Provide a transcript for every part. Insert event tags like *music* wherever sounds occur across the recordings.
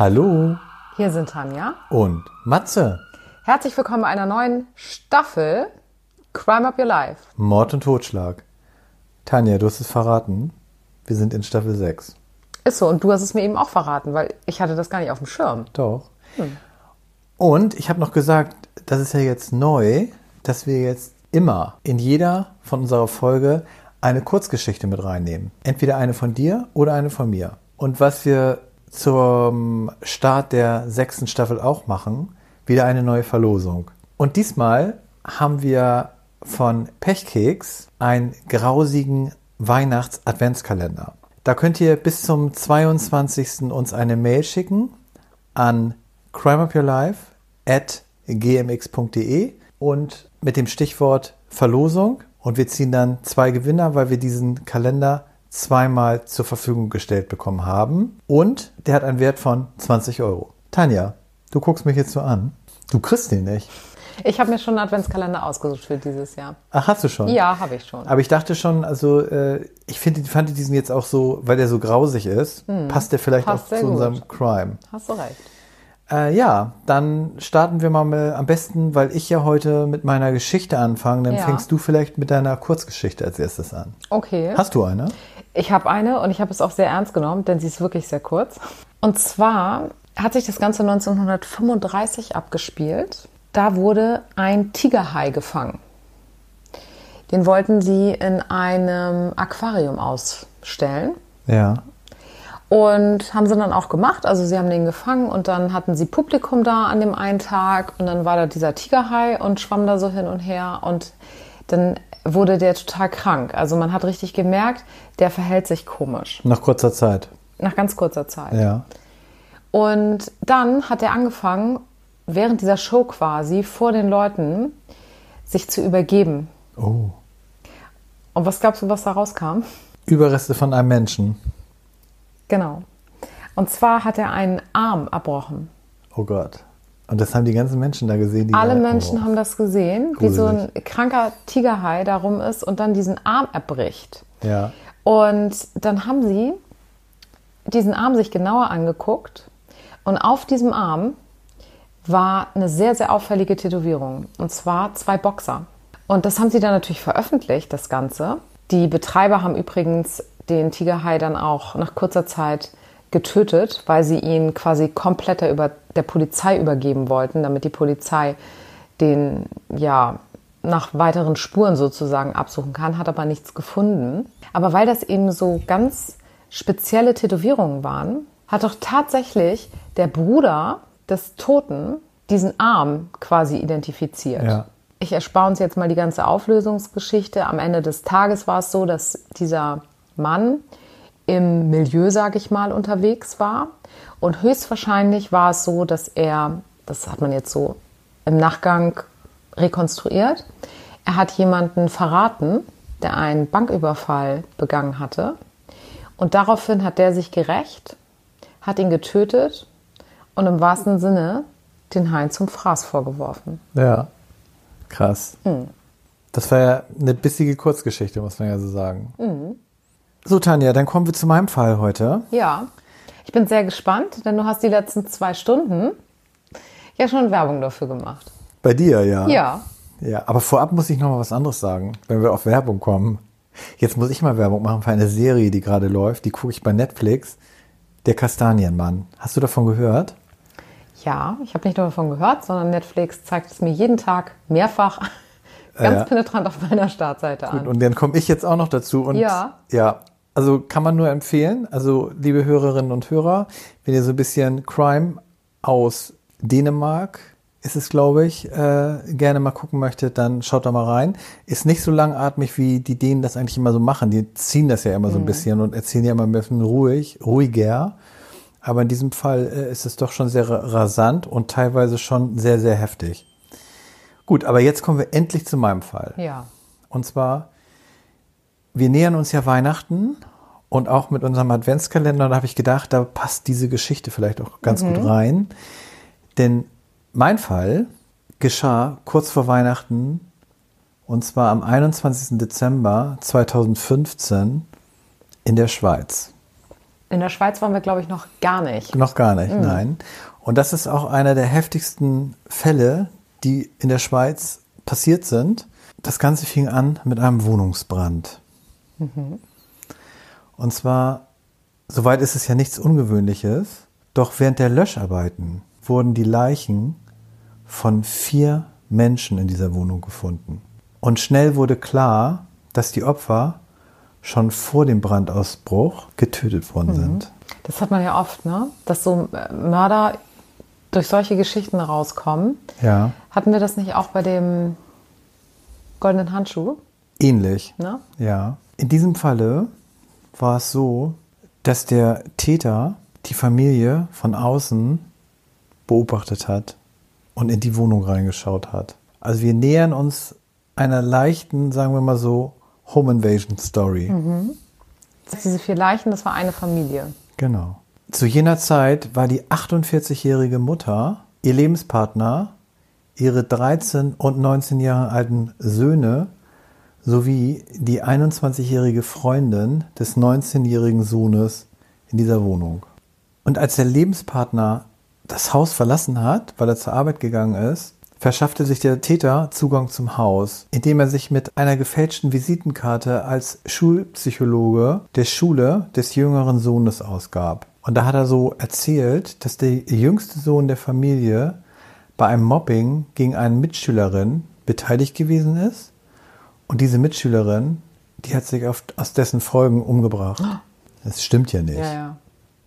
Hallo Hier sind Tanja. und Matze. Herzlich willkommen bei einer neuen Staffel Crime Up Your Life. Mord und Totschlag. Tanja, du hast es verraten. Wir sind in Staffel 6. Ist so, und du hast es mir eben auch verraten, weil ich hatte das gar nicht auf dem Schirm. Doch. Und ich habe noch gesagt, das ist ja jetzt neu, dass wir jetzt immer in jeder von unserer Folge eine Kurzgeschichte mit reinnehmen. Entweder eine von dir oder eine von mir. Und was wir zum Start der sechsten Staffel auch machen, wieder eine neue Verlosung. Und diesmal haben wir von Pechkeks einen grausigen Weihnachts-Adventskalender. Da könnt ihr bis zum 22. uns eine Mail schicken an crimeupyourlife at gmx.de und mit dem Stichwort Verlosung. Und wir ziehen dann zwei Gewinner, weil wir diesen Kalender zweimal zur Verfügung gestellt bekommen haben. Und der hat einen Wert von 20 Euro. Tanja, du guckst mich jetzt so an. Du kriegst den nicht. Ich habe mir schon einen Adventskalender ausgesucht für dieses Jahr. Ach, hast du schon? Ja, habe ich schon. Aber ich dachte schon, also äh, ich finde, fand diesen jetzt auch so, weil der so grausig ist, passt der vielleicht Passt auch zu gut. unserem Crime. Hast du recht. Äh, ja, dann starten wir mal mit, am besten, weil ich ja heute mit meiner Geschichte anfange, dann Ja. fängst du vielleicht mit deiner Kurzgeschichte als erstes an. Okay. Hast du eine? Ich habe eine und ich habe es auch sehr ernst genommen, denn sie ist wirklich sehr kurz. Und zwar hat sich das Ganze 1935 abgespielt. Da wurde ein Tigerhai gefangen. Den wollten sie in einem Aquarium ausstellen. Ja. Und haben sie dann auch gemacht. Also sie haben den gefangen und dann hatten sie Publikum da an dem einen Tag und dann war da dieser Tigerhai und schwamm da so hin und her und dann wurde der total krank. Also man hat richtig gemerkt, der verhält sich komisch. Nach kurzer Zeit. Nach ganz kurzer Zeit. Ja. Und dann hat er angefangen, während dieser Show quasi vor den Leuten sich zu übergeben. Oh. Und was glaubst du, was da rauskam? Überreste von einem Menschen. Genau. Und zwar hat er einen Arm abbrochen. Oh Gott. Und das haben die ganzen Menschen da gesehen. Alle da, Menschen oh. haben das gesehen, wie so ein kranker Tigerhai da rum ist und dann diesen Arm erbricht. Ja. Und dann haben sie diesen Arm sich genauer angeguckt und auf diesem Arm war eine sehr, sehr auffällige Tätowierung. Und zwar zwei Boxer. Und das haben sie dann natürlich veröffentlicht, das Ganze. Die Betreiber haben übrigens den Tigerhai dann auch nach kurzer Zeit getötet, weil sie ihn quasi komplett der, über, der Polizei übergeben wollten, damit die Polizei den, ja, nach weiteren Spuren sozusagen absuchen kann, hat aber nichts gefunden. Aber weil das eben so ganz spezielle Tätowierungen waren, hat doch tatsächlich der Bruder des Toten diesen Arm quasi identifiziert. Ja. Ich erspare uns jetzt mal die ganze Auflösungsgeschichte. Am Ende des Tages war es so, dass dieser Mann im Milieu, sage ich mal, unterwegs war. Und höchstwahrscheinlich war es so, dass er, das hat man jetzt so im Nachgang rekonstruiert, er hat jemanden verraten, der einen Banküberfall begangen hatte. Und daraufhin hat der sich gerecht, hat ihn getötet und im wahrsten Sinne den Hain zum Fraß vorgeworfen. Ja. Krass. Hm. Das war ja eine bissige Kurzgeschichte, muss man ja so sagen. Hm. So, Tanja, dann kommen wir zu meinem Fall heute. Ja, ich bin sehr gespannt, denn du hast die letzten zwei Stunden ja schon Werbung dafür gemacht. Bei dir, ja. Ja. Ja, aber vorab muss ich noch mal was anderes sagen, wenn wir auf Werbung kommen. Jetzt muss ich mal Werbung machen für eine Serie, die gerade läuft. Die gucke ich bei Netflix. Der Kastanienmann. Hast du davon gehört? Ja, ich habe nicht nur davon gehört, sondern Netflix zeigt es mir jeden Tag mehrfach *laughs* ganz Ja. penetrant auf meiner Startseite an. Und dann komme ich jetzt auch noch dazu. Und Ja. Ja, also kann man nur empfehlen. Also, liebe Hörerinnen und Hörer, wenn ihr so ein bisschen Crime aus Dänemark ist es, glaube ich, äh, gerne mal gucken möchtet, dann schaut da mal rein. Ist nicht so langatmig, wie die Dänen das eigentlich immer so machen. Die ziehen das ja immer so ein bisschen und erzählen ja immer ein bisschen ruhig, ruhiger. Aber in diesem Fall äh, ist es doch schon sehr ra- rasant und teilweise schon sehr, sehr heftig. Gut, aber jetzt kommen wir endlich zu meinem Fall. ja. Und zwar, wir nähern uns ja Weihnachten und auch mit unserem Adventskalender, da habe ich gedacht, da passt diese Geschichte vielleicht auch ganz gut rein. Denn mein Fall geschah kurz vor Weihnachten und zwar am 21. Dezember 2015 in der Schweiz. In der Schweiz waren wir, glaube ich, noch gar nicht. Noch gar nicht, nein. Und das ist auch einer der heftigsten Fälle, die in der Schweiz passiert sind. Das Ganze fing an mit einem Wohnungsbrand. Und zwar, soweit ist es ja nichts Ungewöhnliches, doch während der Löscharbeiten wurden die Leichen von vier Menschen in dieser Wohnung gefunden. Und schnell wurde klar, dass die Opfer schon vor dem Brandausbruch getötet worden sind. Das hat man ja oft, ne? Dass so äh, Mörder durch solche Geschichten rauskommen. Ja, Hatten wir das nicht auch bei dem goldenen Handschuh? ähnlich. Ne? Ja. In diesem Falle war es so, dass der Täter die Familie von außen beobachtet hat und in die Wohnung reingeschaut hat. Also wir nähern uns einer leichten, sagen wir mal so, Home Invasion Story. Diese vier Leichen, das war eine Familie. Genau. Zu jener Zeit war die 48-jährige Mutter, ihr Lebenspartner, ihre 13 und 19 Jahre alten Söhne sowie die 21-jährige Freundin des 19-jährigen Sohnes in dieser Wohnung. Und als der Lebenspartner das Haus verlassen hat, weil er zur Arbeit gegangen ist, verschaffte sich der Täter Zugang zum Haus, indem er sich mit einer gefälschten Visitenkarte als Schulpsychologe der Schule des jüngeren Sohnes ausgab. Und da hat er so erzählt, dass der jüngste Sohn der Familie bei einem Mobbing gegen eine Mitschülerin beteiligt gewesen ist. Und diese Mitschülerin, die hat sich auf, aus dessen Folgen umgebracht. Das stimmt ja nicht. Ja, ja.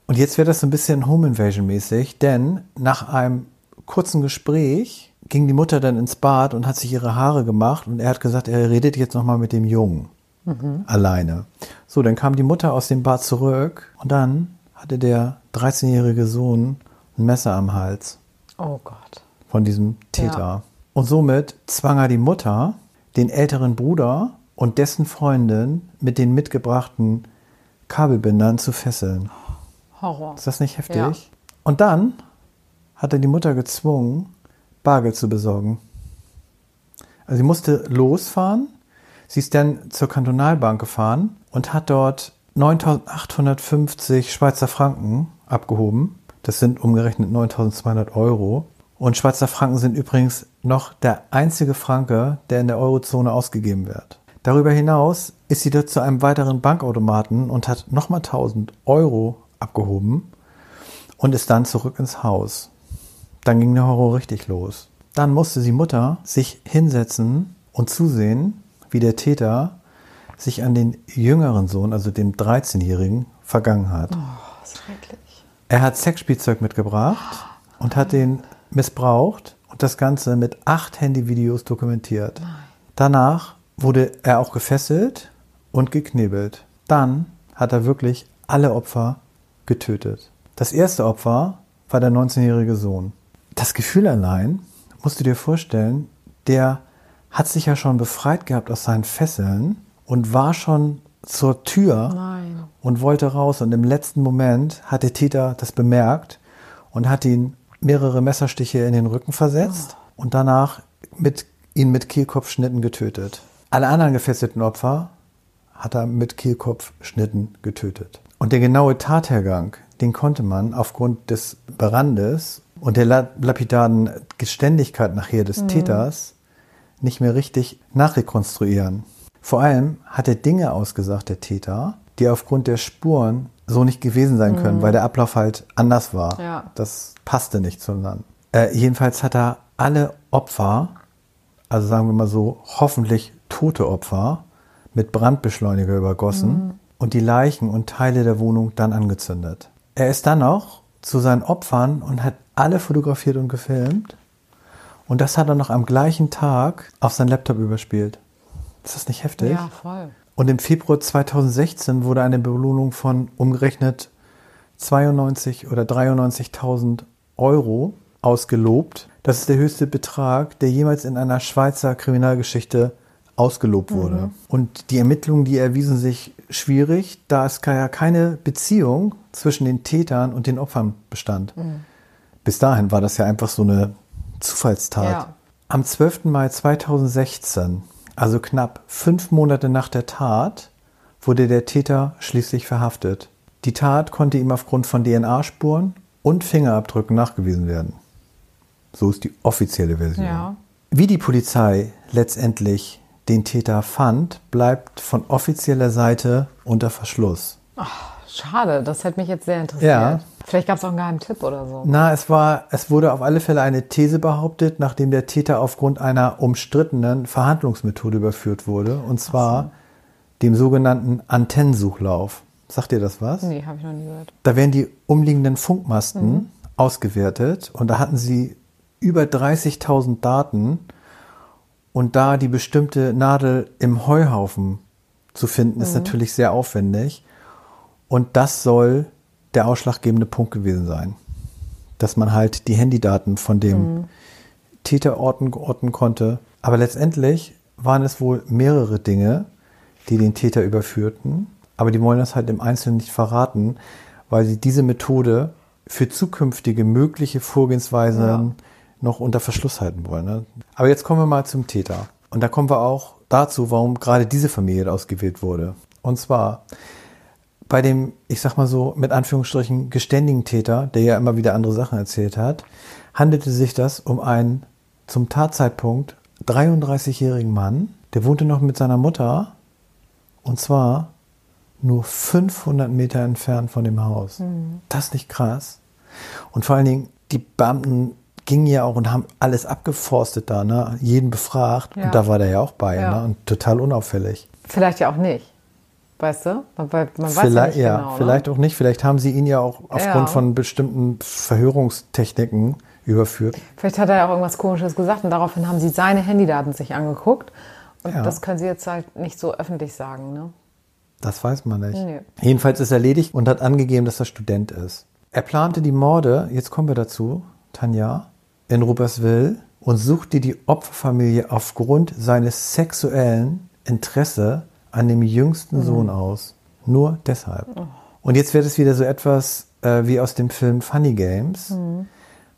Und jetzt wird das so ein bisschen Home Invasion mäßig, denn nach einem kurzen Gespräch ging die Mutter dann ins Bad und hat sich ihre Haare gemacht und er hat gesagt, er redet jetzt nochmal mit dem Jungen. Alleine. So, dann kam die Mutter aus dem Bad zurück und dann hatte der 13-jährige Sohn ein Messer am Hals Oh Gott. von diesem Täter. Ja. Und somit zwang er die Mutter, den älteren Bruder und dessen Freundin mit den mitgebrachten Kabelbindern zu fesseln. Horror. Ist das nicht heftig? Ja. Und dann hat er die Mutter gezwungen, Bargeld zu besorgen. Also sie musste losfahren. Sie ist dann zur Kantonalbank gefahren und hat dort 9.850 Schweizer Franken abgehoben. Das sind umgerechnet 9.200 Euro. Und Schweizer Franken sind übrigens noch der einzige Franke, der in der Eurozone ausgegeben wird. Darüber hinaus ist sie dort zu einem weiteren Bankautomaten und hat nochmal 1000 Euro abgehoben und ist dann zurück ins Haus. Dann ging der Horror richtig los. Dann musste die Mutter sich hinsetzen und zusehen, wie der Täter sich an den jüngeren Sohn, also dem 13-Jährigen, vergangen hat. Oh, schrecklich. Er hat Sexspielzeug mitgebracht und hat den missbraucht und das Ganze mit acht Handyvideos dokumentiert. Danach wurde er auch gefesselt und geknebelt. Dann hat er wirklich alle Opfer getötet. Das erste Opfer war der 19-jährige Sohn. Das Gefühl allein, musst du dir vorstellen, der hat sich ja schon befreit gehabt aus seinen Fesseln und war schon zur Tür Nein. und wollte raus. Und im letzten Moment hat der Täter das bemerkt und hat ihn mehrere Messerstiche in den Rücken versetzt und danach mit, ihn mit Kehlkopfschnitten getötet. Alle anderen gefesselten Opfer hat er mit Kehlkopfschnitten getötet. Und der genaue Tathergang, den konnte man aufgrund des Brandes und der la- lapidaren Geständigkeit nachher des Täters nicht mehr richtig nachrekonstruieren. Vor allem hat er Dinge ausgesagt, der Täter, die aufgrund der Spuren so nicht gewesen sein können, weil der Ablauf halt anders war. Ja. Das passte nicht zueinander. Äh, jedenfalls hat er alle Opfer, also sagen wir mal so, hoffentlich tote Opfer, mit Brandbeschleuniger übergossen und die Leichen und Teile der Wohnung dann angezündet. Er ist dann noch zu seinen Opfern und hat alle fotografiert und gefilmt. Und das hat er noch am gleichen Tag auf sein Laptop überspielt. Ist das nicht heftig? Ja, voll. Und im Februar 2016 wurde eine Belohnung von umgerechnet 92 oder 93.000 Euro ausgelobt. Das ist der höchste Betrag, der jemals in einer Schweizer Kriminalgeschichte ausgelobt wurde. Und die Ermittlungen, die erwiesen sich schwierig, da es ja keine Beziehung zwischen den Tätern und den Opfern bestand. Bis dahin war das ja einfach so eine Zufallstat. Ja. Am 12. Mai 2016, also knapp fünf Monate nach der Tat, wurde der Täter schließlich verhaftet. Die Tat konnte ihm aufgrund von DNA-Spuren und Fingerabdrücken nachgewiesen werden. So ist die offizielle Version. Ja. Wie die Polizei letztendlich den Täter fand, bleibt von offizieller Seite unter Verschluss. Schade, das hätte mich jetzt sehr interessiert. Ja. Vielleicht gab es auch einen geheimen Tipp oder so. Na, es war, es wurde auf alle Fälle eine These behauptet, nachdem der Täter aufgrund einer umstrittenen Verhandlungsmethode überführt wurde, und zwar dem sogenannten Antennensuchlauf. Sagt ihr das was? Nee, habe ich noch nie gehört. Da werden die umliegenden Funkmasten ausgewertet und da hatten sie über 30.000 Daten und da die bestimmte Nadel im Heuhaufen zu finden, ist natürlich sehr aufwendig und das soll der ausschlaggebende Punkt gewesen sein, dass man halt die Handydaten von dem Täter orten, orten konnte. Aber letztendlich waren es wohl mehrere Dinge, die den Täter überführten. Aber die wollen das halt im Einzelnen nicht verraten, weil sie diese Methode für zukünftige mögliche Vorgehensweisen Ja. noch unter Verschluss halten wollen. Ne? Aber jetzt kommen wir mal zum Täter. Und da kommen wir auch dazu, warum gerade diese Familie ausgewählt wurde. Und zwar bei dem, ich sag mal so, mit Anführungsstrichen geständigen Täter, der ja immer wieder andere Sachen erzählt hat, handelte sich das um einen zum Tatzeitpunkt 33-jährigen Mann, der wohnte noch mit seiner Mutter und zwar nur 500 Meter entfernt von dem Haus. Das ist nicht krass. Und vor allen Dingen, die Beamten gingen ja auch und haben alles abgeforstet da, ne? jeden befragt. Ja. Und da war der ja auch bei, Ja. ne? und total unauffällig. Vielleicht ja auch nicht. Weißt du? Man, man weiß ja vielleicht, nicht ja, genau. vielleicht auch nicht. Vielleicht haben sie ihn ja auch aufgrund Ja. von bestimmten Verhörungstechniken überführt. Ne? Vielleicht hat er ja auch irgendwas Komisches gesagt und daraufhin haben sie seine Handydaten sich angeguckt. Und Ja. das können sie jetzt halt nicht so öffentlich sagen. Ne? Das weiß man nicht. Nee. Jedenfalls ist er ledig und hat angegeben, dass er Student ist. Er plante die Morde, jetzt kommen wir dazu, Tanja, in Ruberswil und suchte die Opferfamilie aufgrund seines sexuellen Interesse an dem jüngsten Mhm. Sohn aus. Nur deshalb. Oh. Und jetzt wird es wieder so etwas äh, wie aus dem Film Funny Games. Mhm.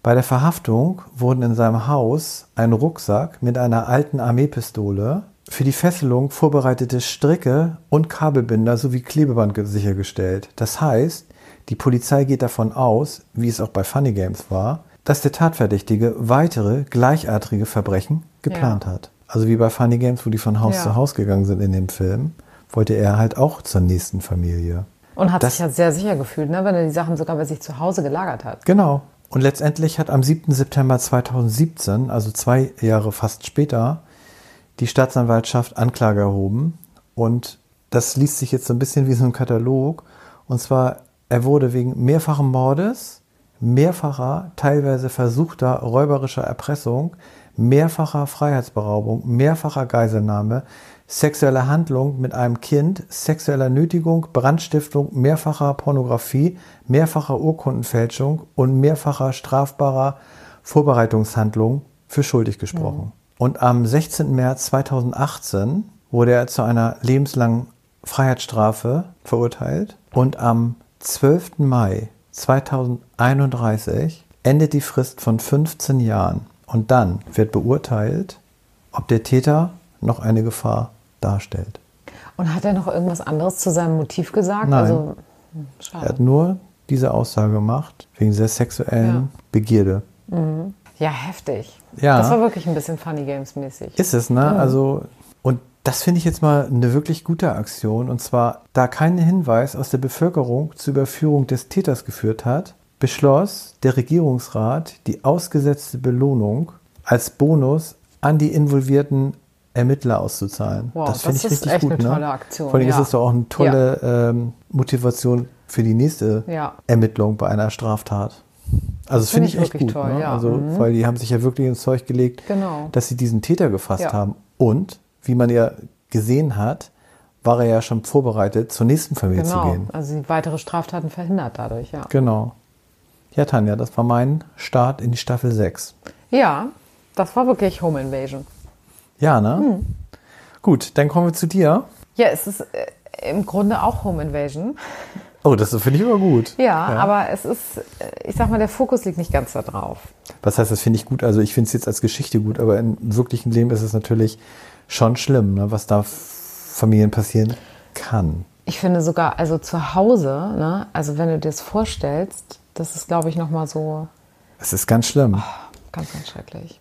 Bei der Verhaftung wurden in seinem Haus ein Rucksack mit einer alten Armeepistole, für die Fesselung vorbereitete Stricke und Kabelbinder sowie Klebeband ge- sichergestellt. Das heißt, die Polizei geht davon aus, wie es auch bei Funny Games war, dass der Tatverdächtige weitere gleichartige Verbrechen geplant Ja. hat. Also wie bei Funny Games, wo die von Haus Ja. zu Haus gegangen sind in dem Film, wollte er halt auch zur nächsten Familie. Und hat Das- sich ja sehr sicher gefühlt, ne? wenn er die Sachen sogar bei sich zu Hause gelagert hat. Genau. Und letztendlich hat am 7. September 2017, also zwei Jahre fast später, die Staatsanwaltschaft Anklage erhoben. Und das liest sich jetzt so ein bisschen wie so ein Katalog. Und zwar, er wurde wegen mehrfachen Mordes, mehrfacher, teilweise versuchter räuberischer Erpressung, mehrfacher Freiheitsberaubung, mehrfacher Geiselnahme, sexueller Handlung mit einem Kind, sexueller Nötigung, Brandstiftung, mehrfacher Pornografie, mehrfacher Urkundenfälschung und mehrfacher strafbarer Vorbereitungshandlung für schuldig gesprochen. Und am 16. März 2018 wurde er zu einer lebenslangen Freiheitsstrafe verurteilt und am 12. Mai 2031 endet die Frist von 15 Jahren und dann wird beurteilt, ob der Täter noch eine Gefahr darstellt. Und hat er noch irgendwas anderes zu seinem Motiv gesagt? Nein. Also, hm, Er schade. hat nur diese Aussage gemacht wegen der sexuellen Ja. Begierde. Ja, heftig. Ja. Das war wirklich ein bisschen Funny Games mäßig. Ist es, ne? Also, und das finde ich jetzt mal eine wirklich gute Aktion. Und zwar, da kein Hinweis aus der Bevölkerung zur Überführung des Täters geführt hat, beschloss der Regierungsrat, die ausgesetzte Belohnung als Bonus an die involvierten Ermittler auszuzahlen. Wow, das finde ich richtig echt gut. eine ne? tolle Aktion, Vor allem ja. ist es doch auch eine tolle ähm, Motivation für die nächste Ja. Ermittlung bei einer Straftat. Also das finde Finde ich echt gut. toll, ne? ja. Also, Mhm. weil die haben sich ja wirklich ins Zeug gelegt, Genau. dass sie diesen Täter gefasst Ja. haben. Und, wie man ja gesehen hat, war er ja schon vorbereitet, zur nächsten Familie zu Genau. gehen. Also weitere Straftaten verhindert dadurch, ja. Genau. Ja, Tanja, das war mein Start in die Staffel 6. Ja, das war wirklich Home Invasion. Ja, ne? Hm. Gut, dann kommen wir zu dir. Ja, es ist äh, im Grunde auch Home Invasion. Oh, das finde ich aber gut. Ja, aber es ist, äh, ich sag mal, der Fokus liegt nicht ganz da drauf. Was heißt, das finde ich gut? Also ich finde es jetzt als Geschichte gut, aber im wirklichen Leben ist es natürlich schon schlimm, ne, was da Familien passieren kann. Ich finde sogar, also zu Hause, ne, also wenn du dir das vorstellst, das ist, glaube ich, nochmal so Es ist ganz schlimm. ganz, ganz schrecklich.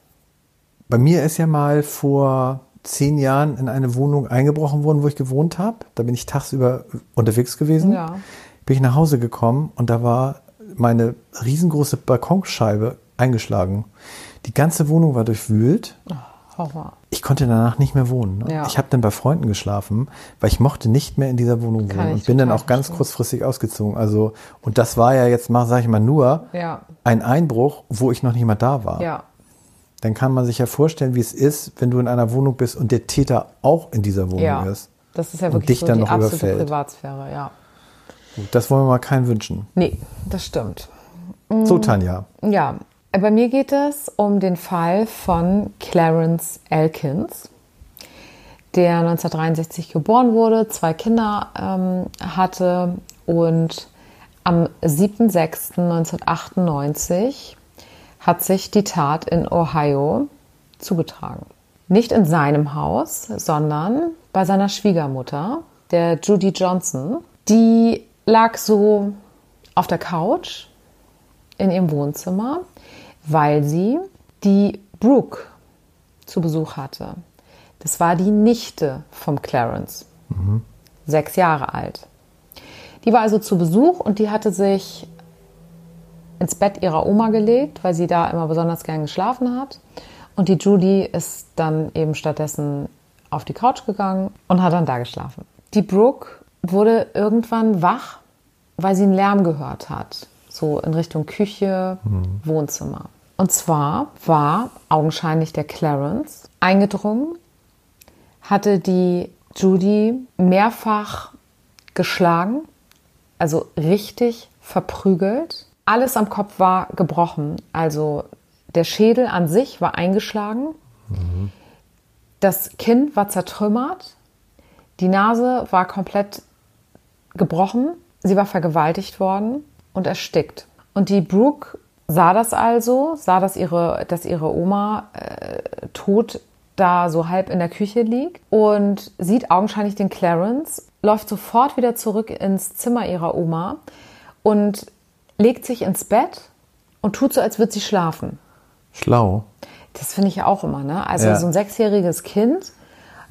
Bei mir ist ja mal vor zehn Jahren in eine Wohnung eingebrochen worden, wo ich gewohnt habe. Da bin ich tagsüber unterwegs gewesen. Ja. Bin ich nach Hause gekommen und da war meine riesengroße Balkonscheibe eingeschlagen. Die ganze Wohnung war durchwühlt. Horror. Ich konnte danach nicht mehr wohnen. Ne? Ja. Ich habe dann bei Freunden geschlafen, weil ich mochte nicht mehr in dieser Wohnung Kann wohnen und bin dann auch ganz verstehen. kurzfristig ausgezogen. Also und das war ja jetzt mal, sage ich mal, nur Ja. ein Einbruch, wo ich noch nicht mal da war. Ja. Dann kann man sich ja vorstellen, wie es ist, wenn du in einer Wohnung bist und der Täter auch in dieser Wohnung Ja. ist. Das ist ja Und wirklich dich so dann die noch absolute überfällt. Privatsphäre, ja. Gut, Das wollen wir mal keinen wünschen. Nee, das stimmt. So, Tanja. Ja, bei mir geht es um den Fall von Clarence Elkins, der 1963 geboren wurde, zwei Kinder ähm, hatte und am 7.6.1998 hat sich die Tat in Ohio zugetragen. Nicht in seinem Haus, sondern bei seiner Schwiegermutter, der Judy Johnson. Die lag so auf der Couch in ihrem Wohnzimmer, weil sie die Brooke zu Besuch hatte. Das war die Nichte vom Clarence, sechs Jahre alt. Die war also zu Besuch und die hatte sich ins Bett ihrer Oma gelegt, weil sie da immer besonders gern geschlafen hat. Und die Judy ist dann eben stattdessen auf die Couch gegangen und hat dann da geschlafen. Die Brooke wurde irgendwann wach, weil sie einen Lärm gehört hat, so in Richtung Küche, Wohnzimmer. Und zwar war augenscheinlich der Clarence eingedrungen, hatte die Judy mehrfach geschlagen, also richtig verprügelt. Alles am Kopf war gebrochen, also der Schädel an sich war eingeschlagen, das Kinn war zertrümmert, die Nase war komplett gebrochen, sie war vergewaltigt worden und erstickt. Und die Brooke sah das also, sah, dass ihre, dass ihre Oma äh, tot da so halb in der Küche liegt und sieht augenscheinlich den Clarence, läuft sofort wieder zurück ins Zimmer ihrer Oma und legt sich ins Bett und tut so, als würde sie schlafen. Schlau. Das finde ich ja auch immer, ne? Also Ja. so ein sechsjähriges Kind,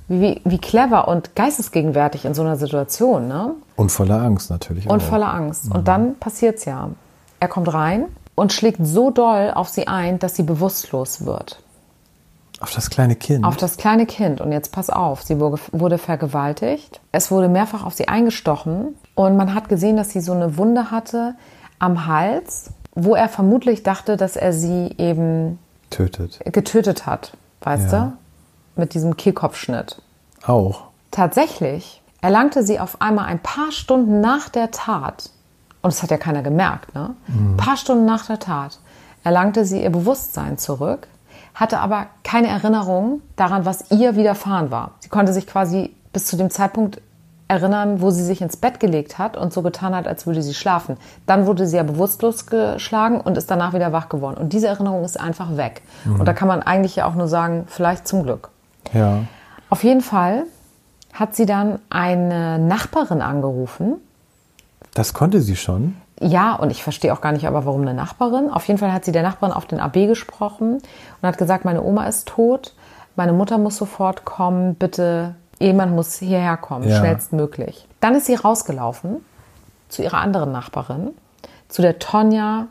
wie, wie clever und geistesgegenwärtig in so einer Situation, ne? Und voller Angst natürlich. Und auch. voller Angst. Und dann passiert's ja. Er kommt rein und schlägt so doll auf sie ein, dass sie bewusstlos wird. Auf das kleine Kind. Auf das kleine Kind. Und jetzt pass auf, sie wurde, wurde vergewaltigt. Es wurde mehrfach auf sie eingestochen. Und man hat gesehen, dass sie so eine Wunde hatte am Hals, wo er vermutlich dachte, dass er sie eben Tötet. getötet hat. Weißt Ja. du? Mit diesem Kehlkopfschnitt. Auch. Tatsächlich erlangte sie auf einmal ein paar Stunden nach der Tat, und das hat ja keiner gemerkt, ne? Ein paar Stunden nach der Tat erlangte sie ihr Bewusstsein zurück, hatte aber keine Erinnerung daran, was ihr widerfahren war. Sie konnte sich quasi bis zu dem Zeitpunkt erinnern, wo sie sich ins Bett gelegt hat und so getan hat, als würde sie schlafen. Dann wurde sie ja bewusstlos geschlagen und ist danach wieder wach geworden. Und diese Erinnerung ist einfach weg. Und da kann man eigentlich ja auch nur sagen, vielleicht zum Glück. Ja. Auf jeden Fall hat sie dann eine Nachbarin angerufen. Das konnte sie schon. Ja, und ich verstehe auch gar nicht, aber warum eine Nachbarin. Auf jeden Fall hat sie der Nachbarin auf den AB gesprochen und hat gesagt, meine Oma ist tot, meine Mutter muss sofort kommen, bitte, jemand muss hierher kommen, Ja. schnellstmöglich. Dann ist sie rausgelaufen zu ihrer anderen Nachbarin, zu der Tonja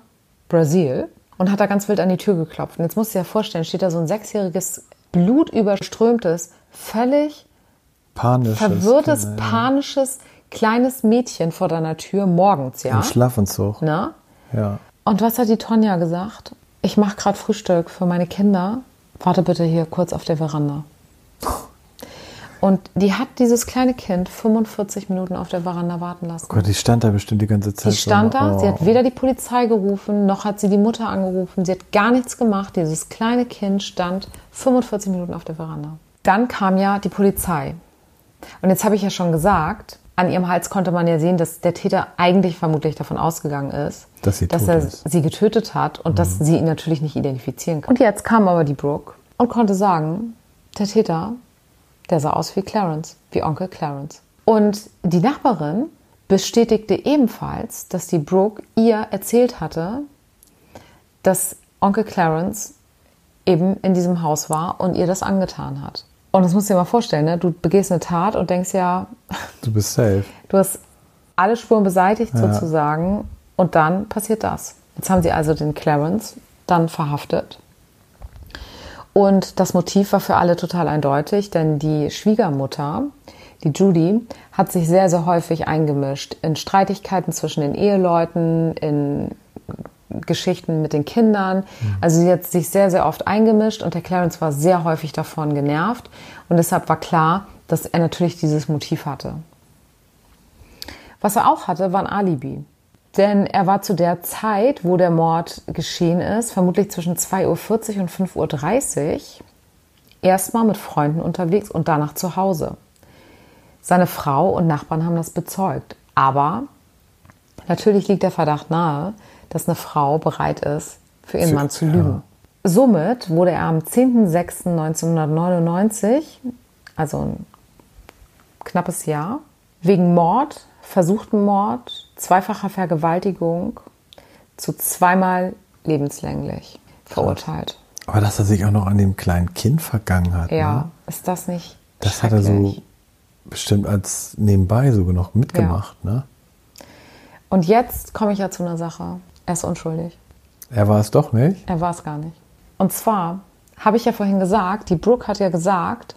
Brasil und hat da ganz wild an die Tür geklopft. Und jetzt musst du dir ja vorstellen, steht da so ein sechsjähriges, blutüberströmtes, völlig Panisches. verwirrtes, Kind, panisches, kleines Mädchen vor deiner Tür morgens, ja. Im Schlafanzug. Ne? Ja. Und was hat die Tonja gesagt? Ich mache gerade Frühstück für meine Kinder. Warte bitte hier kurz auf der Veranda. Und die hat dieses kleine Kind 45 Minuten auf der Veranda warten lassen. Gott, die stand da bestimmt die ganze Zeit. Die stand so. da, sie Oh. hat weder die Polizei gerufen, noch hat sie die Mutter angerufen. Sie hat gar nichts gemacht. Dieses kleine Kind stand 45 Minuten auf der Veranda. Dann kam ja die Polizei. Und jetzt habe ich ja schon gesagt, an ihrem Hals konnte man ja sehen, dass der Täter eigentlich vermutlich davon ausgegangen ist, Dass sie tot er ist. Mhm. sie getötet hat und dass sie ihn natürlich nicht identifizieren kann. Und jetzt kam aber die Brooke und konnte sagen, der Täter, der sah aus wie Clarence, wie Onkel Clarence. Und die Nachbarin bestätigte ebenfalls, dass die Brooke ihr erzählt hatte, dass Onkel Clarence eben in diesem Haus war und ihr das angetan hat. Und das musst du dir mal vorstellen, ne? du begehst eine Tat und denkst ja, Du bist safe. *laughs* du hast alle Spuren beseitigt Ja. sozusagen und dann passiert das. Jetzt haben sie also den Clarence dann verhaftet. Und das Motiv war für alle total eindeutig, denn die Schwiegermutter, die Judy, hat sich sehr, sehr häufig eingemischt in Streitigkeiten zwischen den Eheleuten, in Geschichten mit den Kindern. Also sie hat sich sehr, sehr oft eingemischt und der Clarence war sehr häufig davon genervt. Und deshalb war klar, dass er natürlich dieses Motiv hatte. Was er auch hatte, war ein Alibi. Denn er war zu der Zeit, wo der Mord geschehen ist, vermutlich zwischen 2.40 Uhr und 5.30 Uhr, erstmal mit Freunden unterwegs und danach zu Hause. Seine Frau und Nachbarn haben das bezeugt. Aber natürlich liegt der Verdacht nahe, dass eine Frau bereit ist, für ihren Mann zu lügen. Somit wurde er am 10.06.1999, also ein knappes Jahr, wegen Mord, versuchten Mord, zweifacher Vergewaltigung zu zweimal lebenslänglich verurteilt. Aber dass er sich auch noch an dem kleinen Kind vergangen hat. Ja, Ne? ist das nicht Das hat er so bestimmt als nebenbei sogar noch mitgemacht. Ne? Und jetzt komme ich ja zu einer Sache. Er ist unschuldig. Er war es doch nicht. Er war es gar nicht. Und zwar habe ich ja vorhin gesagt, die Brooke hat ja gesagt,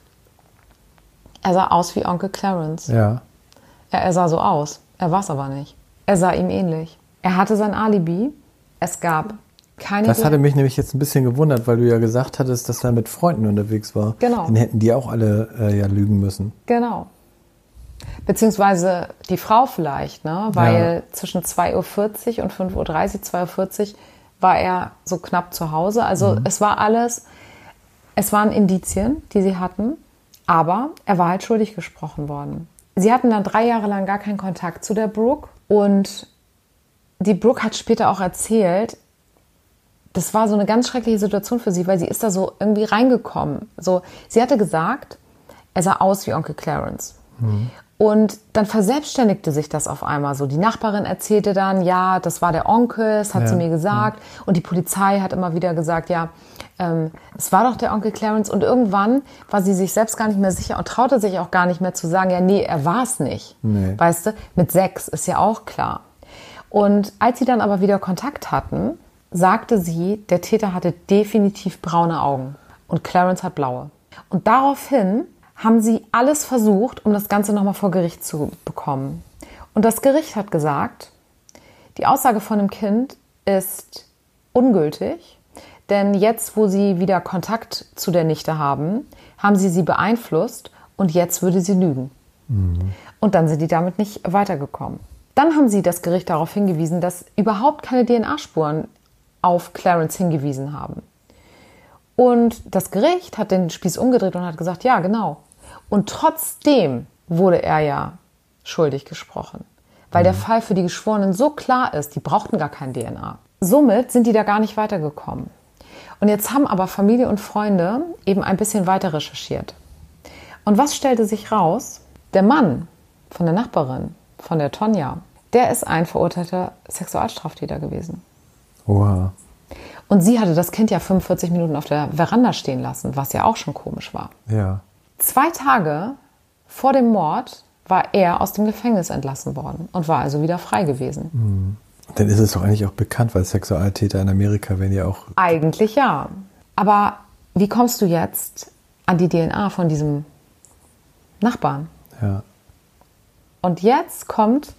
er sah aus wie Onkel Clarence. Ja. Ja, er sah so aus. Er war es aber nicht. Er sah ihm ähnlich. Er hatte sein Alibi. Es gab keine. Das hatte mich nämlich jetzt ein bisschen gewundert, weil du ja gesagt hattest, dass er mit Freunden unterwegs war. Genau. Dann hätten die auch alle äh, ja lügen müssen. Genau. Beziehungsweise die Frau vielleicht, ne? Weil zwischen 2.40 Uhr und 5.30 Uhr, 2.40 Uhr war er so knapp zu Hause. Also es war alles, es waren Indizien, die sie hatten, aber er war halt schuldig gesprochen worden. Sie hatten dann drei Jahre lang gar keinen Kontakt zu der Brooke und die Brooke hat später auch erzählt, das war so eine ganz schreckliche Situation für sie, weil sie ist da so irgendwie reingekommen. So, sie hatte gesagt, er sah aus wie Onkel Clarence. Und dann verselbstständigte sich das auf einmal so. Die Nachbarin erzählte dann, ja, das war der Onkel, das hat Ja, sie mir gesagt. Und die Polizei hat immer wieder gesagt, ja, ähm, es war doch der Onkel Clarence. Und irgendwann war sie sich selbst gar nicht mehr sicher und traute sich auch gar nicht mehr zu sagen, ja, nee, er war es nicht. Nee. Weißt du, mit sechs ist ja auch klar. Und als sie dann aber wieder Kontakt hatten, sagte sie, der Täter hatte definitiv braune Augen und Clarence hat blaue. Und daraufhin haben sie alles versucht, um das Ganze nochmal vor Gericht zu bekommen. Und das Gericht hat gesagt, die Aussage von dem Kind ist ungültig, denn jetzt, wo sie wieder Kontakt zu der Nichte haben, haben sie sie beeinflusst und jetzt würde sie lügen. Und dann sind die damit nicht weitergekommen. Dann haben sie das Gericht darauf hingewiesen, dass überhaupt keine DNA-Spuren auf Clarence hingewiesen haben. Und das Gericht hat den Spieß umgedreht und hat gesagt, ja, genau. Und trotzdem wurde er ja schuldig gesprochen, weil der Fall für die Geschworenen so klar ist, die brauchten gar kein DNA. Somit sind die da gar nicht weitergekommen. Und jetzt haben aber Familie und Freunde eben ein bisschen weiter recherchiert. Und was stellte sich raus? Der Mann von der Nachbarin, von der Tonja, der ist ein verurteilter Sexualstraftäter gewesen. Oha. Und sie hatte das Kind ja 45 Minuten auf der Veranda stehen lassen, was ja auch schon komisch war. Ja. Zwei Tage vor dem Mord war er aus dem Gefängnis entlassen worden und war also wieder frei gewesen. Dann ist es doch eigentlich auch bekannt, weil Sexualtäter in Amerika werden ja auch. Eigentlich ja. Aber wie kommst du jetzt an die DNA von diesem Nachbarn? Ja. Und jetzt kommt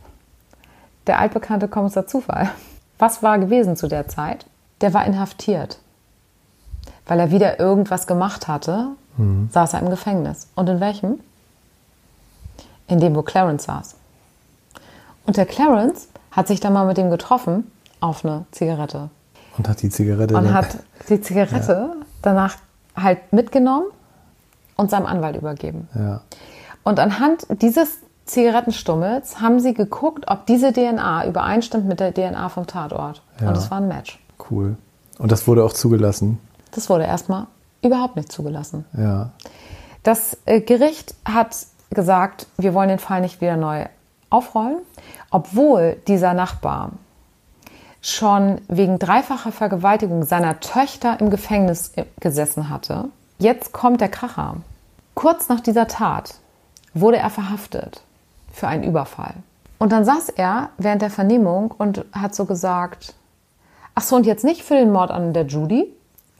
der altbekannte Kommissar Zufall. Was war gewesen zu der Zeit? Der war inhaftiert. Weil er wieder irgendwas gemacht hatte, saß er im Gefängnis. Und in welchem? In dem, wo Clarence saß. Und der Clarence hat sich dann mal mit dem getroffen auf eine Zigarette. Und hat die Zigarette Und dann- hat die Zigarette danach halt mitgenommen und seinem Anwalt übergeben. Ja. Und anhand dieses Zigarettenstummels haben sie geguckt, ob diese DNA übereinstimmt mit der DNA vom Tatort. Ja. Und es war ein Match. Cool. Und das wurde auch zugelassen. Das wurde erstmal überhaupt nicht zugelassen. Ja. Das äh, Gericht hat gesagt, wir wollen den Fall nicht wieder neu aufrollen, obwohl dieser Nachbar schon wegen dreifacher Vergewaltigung seiner Töchter im Gefängnis gesessen hatte. Jetzt kommt der Kracher. Kurz nach dieser Tat wurde er verhaftet für einen Überfall. Und dann saß er während der Vernehmung und hat so gesagt, ach so, und jetzt nicht für den Mord an der Judy.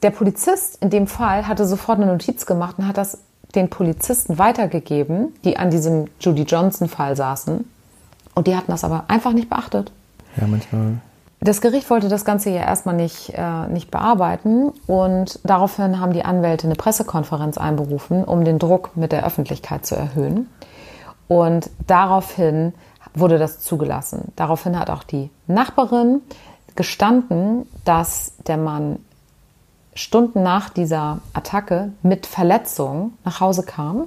Der Polizist in dem Fall hatte sofort eine Notiz gemacht und hat das den Polizisten weitergegeben, die an diesem Judy Johnson-Fall saßen. Und die hatten das aber einfach nicht beachtet. Ja, manchmal. Das Gericht wollte das Ganze ja erstmal nicht, äh, nicht bearbeiten und daraufhin haben die Anwälte eine Pressekonferenz einberufen, um den Druck mit der Öffentlichkeit zu erhöhen. Und daraufhin wurde das zugelassen. Daraufhin hat auch die Nachbarin gestanden, dass der Mann Stunden nach dieser Attacke mit Verletzung nach Hause kam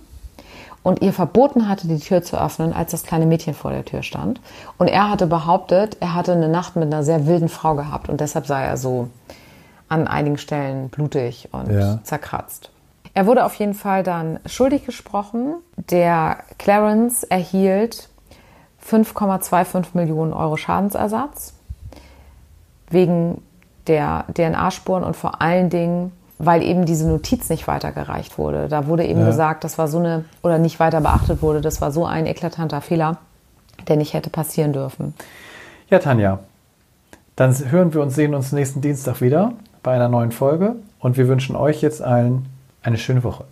und ihr verboten hatte, die Tür zu öffnen, als das kleine Mädchen vor der Tür stand. Und er hatte behauptet, er hatte eine Nacht mit einer sehr wilden Frau gehabt und deshalb sei er so an einigen Stellen blutig und ja. zerkratzt. Er wurde auf jeden Fall dann schuldig gesprochen. Der Clarence erhielt 5,25 Millionen Euro Schadensersatz wegen der DNA-Spuren und vor allen Dingen, weil eben diese Notiz nicht weitergereicht wurde. Da wurde eben ja. gesagt, das war so eine, oder nicht weiter beachtet wurde, das war so ein eklatanter Fehler, der nicht hätte passieren dürfen. Ja, Tanja, dann hören wir uns, sehen uns nächsten Dienstag wieder bei einer neuen Folge und wir wünschen euch jetzt allen eine schöne Woche.